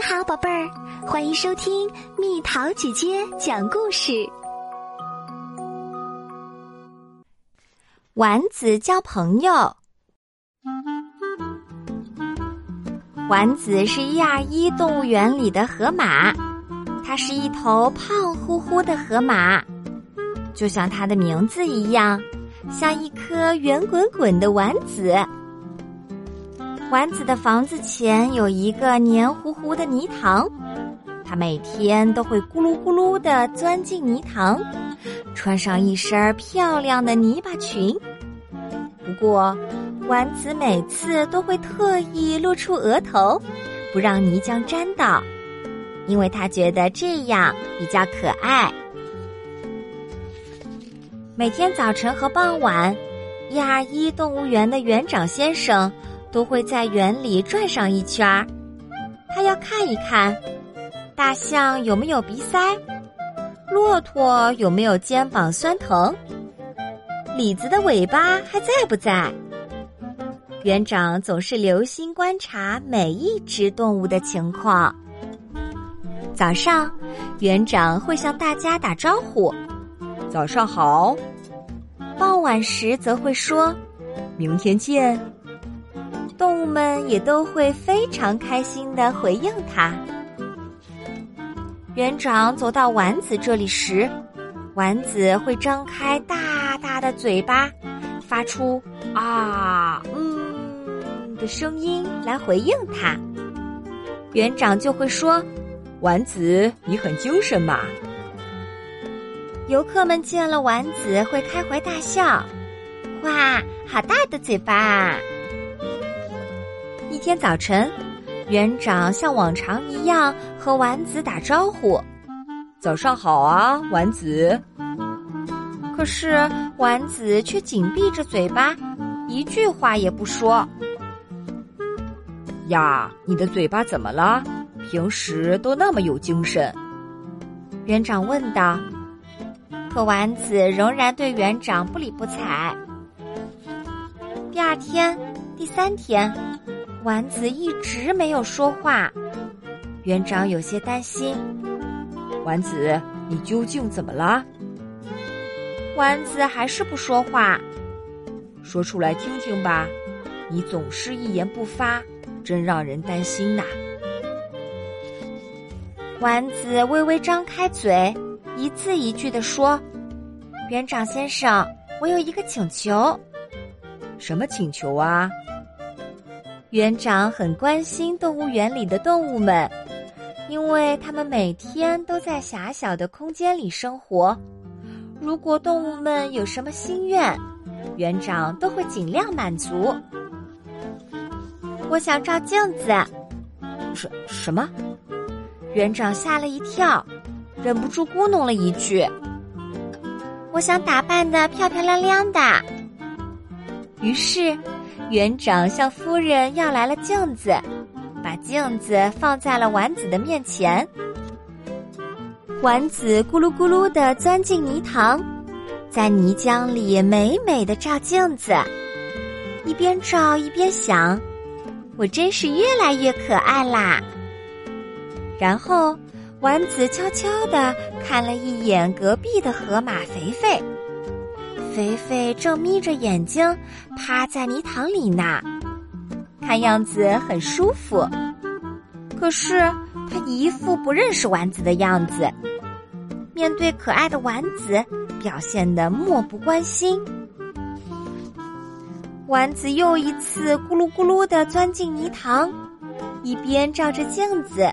你好，宝贝儿，欢迎收听蜜桃姐姐讲故事。丸子交朋友。丸子是一二一动物园里的河马，它是一头胖乎乎的河马，就像它的名字一样，像一颗圆滚滚的丸子。丸子的房子前有一个黏糊糊的泥塘，它每天都会咕噜咕噜的钻进泥塘，穿上一身漂亮的泥巴裙。不过，丸子每次都会特意露出额头，不让泥浆沾到，因为他觉得这样比较可爱。每天早晨和傍晚，一二一动物园的园长先生。都会在园里转上一圈儿，他要看一看大象有没有鼻塞，骆驼有没有肩膀酸疼，李子的尾巴还在不在。园长总是留心观察每一只动物的情况。早上，园长会向大家打招呼：“早上好。”傍晚时则会说：“明天见。”动物们也都会非常开心的回应他。园长走到丸子这里时，丸子会张开大大的嘴巴，发出“啊嗯”的声音来回应他。园长就会说：“丸子，你很精神嘛。”游客们见了丸子会开怀大笑：“哇，好大的嘴巴！”天早晨，园长像往常一样和丸子打招呼：“早上好啊，丸子。”可是丸子却紧闭着嘴巴，一句话也不说。呀，你的嘴巴怎么了？平时都那么有精神。园长问道。可丸子仍然对园长不理不睬。第二天，第三天。丸子一直没有说话，园长有些担心。丸子，你究竟怎么了？丸子还是不说话。说出来听听吧，你总是一言不发，真让人担心呐。丸子微微张开嘴，一字一句地说：“园长先生，我有一个请求。”什么请求啊？园长很关心动物园里的动物们，因为他们每天都在狭小的空间里生活。如果动物们有什么心愿，园长都会尽量满足。我想照镜子。什什么？园长吓了一跳，忍不住咕哝了一句：“我想打扮的漂漂亮亮的。”于是。园长向夫人要来了镜子，把镜子放在了丸子的面前。丸子咕噜咕噜的钻进泥塘，在泥浆里美美的照镜子，一边照一边想：“我真是越来越可爱啦。”然后，丸子悄悄的看了一眼隔壁的河马肥肥。肥肥正眯着眼睛趴在泥塘里呢，看样子很舒服。可是他一副不认识丸子的样子，面对可爱的丸子，表现的漠不关心。丸子又一次咕噜咕噜的钻进泥塘，一边照着镜子，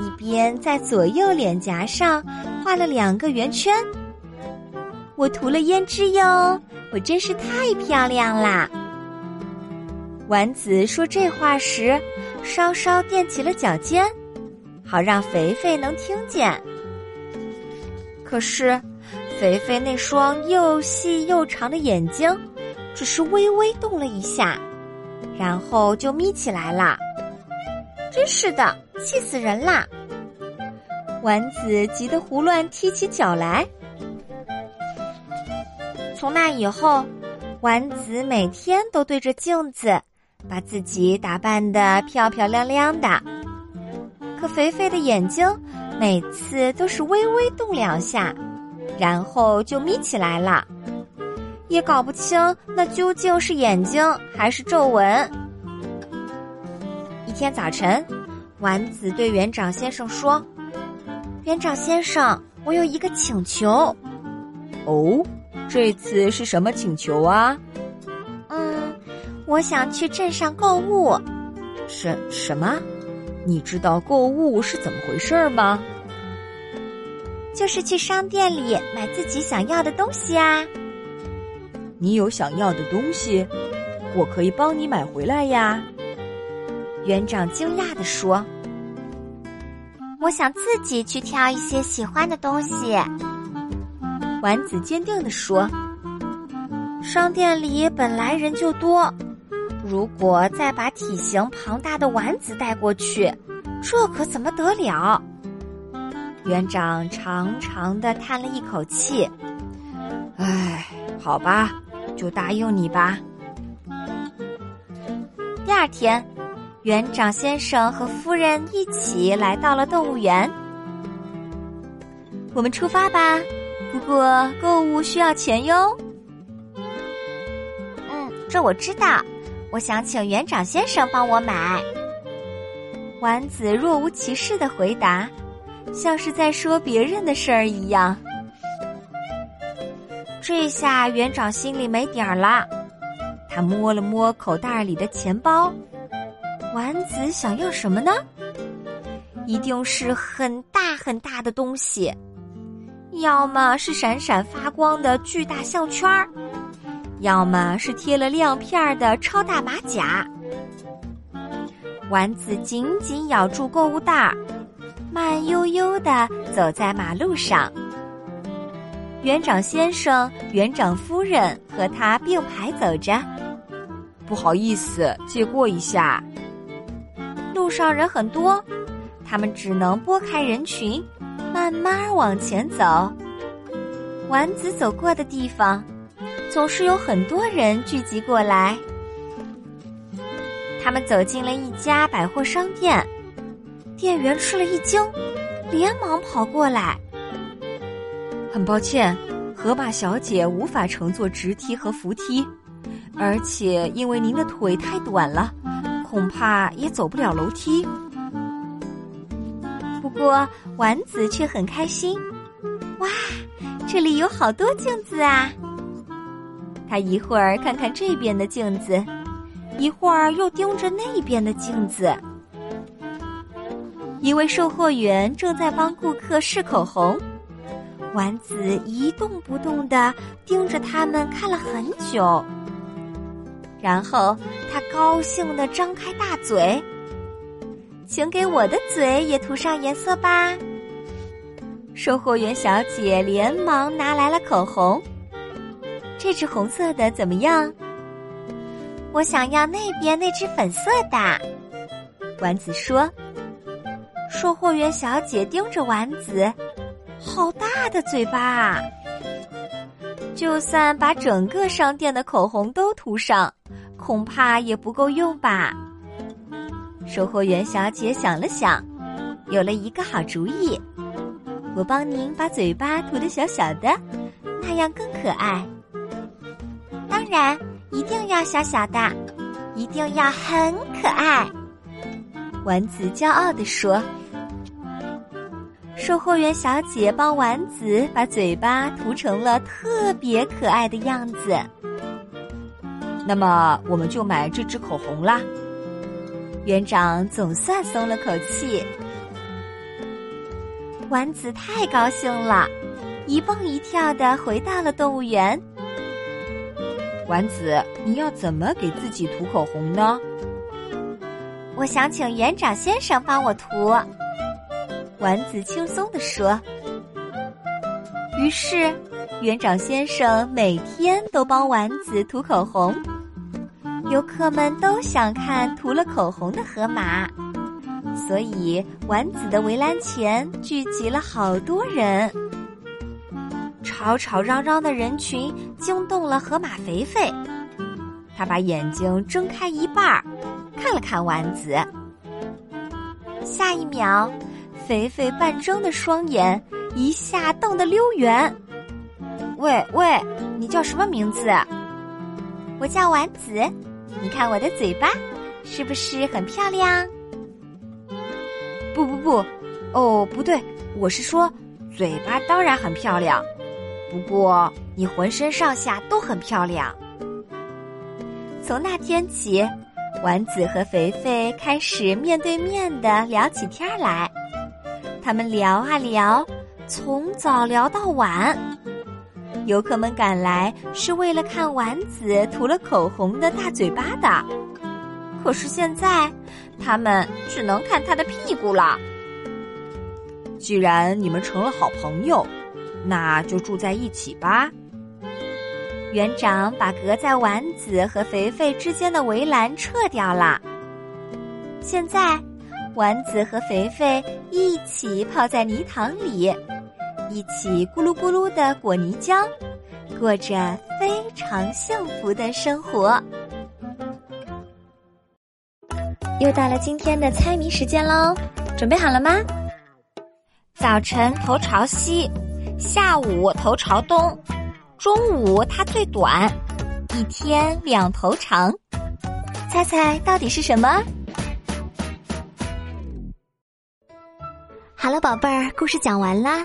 一边在左右脸颊上画了两个圆圈。我涂了胭脂哟，我真是太漂亮啦！丸子说这话时，稍稍垫起了脚尖，好让肥肥能听见。可是，肥肥那双又细又长的眼睛，只是微微动了一下，然后就眯起来了。真是的，气死人啦！丸子急得胡乱踢起脚来。从那以后，丸子每天都对着镜子，把自己打扮的漂漂亮亮的。可肥肥的眼睛每次都是微微动两下，然后就眯起来了，也搞不清那究竟是眼睛还是皱纹。一天早晨，丸子对园长先生说：“园长先生，我有一个请求。”哦，这次是什么请求啊？嗯，我想去镇上购物。什什么？你知道购物是怎么回事吗？就是去商店里买自己想要的东西啊。你有想要的东西，我可以帮你买回来呀。园长惊讶地说：“我想自己去挑一些喜欢的东西。”丸子坚定地说：“商店里本来人就多，如果再把体型庞大的丸子带过去，这可怎么得了？”园长长长的叹了一口气：“唉，好吧，就答应你吧。”第二天，园长先生和夫人一起来到了动物园。我们出发吧。不过购物需要钱哟。嗯，这我知道。我想请园长先生帮我买。丸子若无其事的回答，像是在说别人的事儿一样。这下园长心里没底儿了。他摸了摸口袋里的钱包，丸子想要什么呢？一定是很大很大的东西。要么是闪闪发光的巨大项圈儿，要么是贴了亮片的超大马甲。丸子紧紧咬住购物袋儿，慢悠悠的走在马路上。园长先生、园长夫人和他并排走着。不好意思，借过一下。路上人很多，他们只能拨开人群。慢慢往前走，丸子走过的地方，总是有很多人聚集过来。他们走进了一家百货商店，店员吃了一惊，连忙跑过来。很抱歉，河马小姐无法乘坐直梯和扶梯，而且因为您的腿太短了，恐怕也走不了楼梯。不过丸子却很开心，哇，这里有好多镜子啊！他一会儿看看这边的镜子，一会儿又盯着那边的镜子。一位售货员正在帮顾客试口红，丸子一动不动的盯着他们看了很久，然后他高兴的张开大嘴。请给我的嘴也涂上颜色吧。售货员小姐连忙拿来了口红。这支红色的怎么样？我想要那边那只粉色的。丸子说。售货员小姐盯着丸子，好大的嘴巴啊！就算把整个商店的口红都涂上，恐怕也不够用吧。售货员小姐想了想，有了一个好主意。我帮您把嘴巴涂的小小的，那样更可爱。当然，一定要小小的，一定要很可爱。丸子骄傲地说。售货员小姐帮丸子把嘴巴涂成了特别可爱的样子。那么，我们就买这支口红啦。园长总算松了口气，丸子太高兴了，一蹦一跳的回到了动物园。丸子，你要怎么给自己涂口红呢？我想请园长先生帮我涂。丸子轻松地说。于是，园长先生每天都帮丸子涂口红。游客们都想看涂了口红的河马，所以丸子的围栏前聚集了好多人。吵吵嚷嚷的人群惊动了河马肥肥，他把眼睛睁开一半，看了看丸子。下一秒，肥肥半睁的双眼一下瞪得溜圆。喂喂，你叫什么名字？我叫丸子。你看我的嘴巴，是不是很漂亮？不不不，哦不对，我是说，嘴巴当然很漂亮，不过你浑身上下都很漂亮。从那天起，丸子和肥肥开始面对面的聊起天来。他们聊啊聊，从早聊到晚。游客们赶来是为了看丸子涂了口红的大嘴巴的，可是现在他们只能看他的屁股了。既然你们成了好朋友，那就住在一起吧。园长把隔在丸子和肥肥之间的围栏撤掉了。现在，丸子和肥肥一起泡在泥塘里。一起咕噜咕噜的裹泥浆，过着非常幸福的生活。又到了今天的猜谜时间喽，准备好了吗？早晨头朝西，下午头朝东，中午它最短，一天两头长。猜猜到底是什么？好了，宝贝儿，故事讲完啦。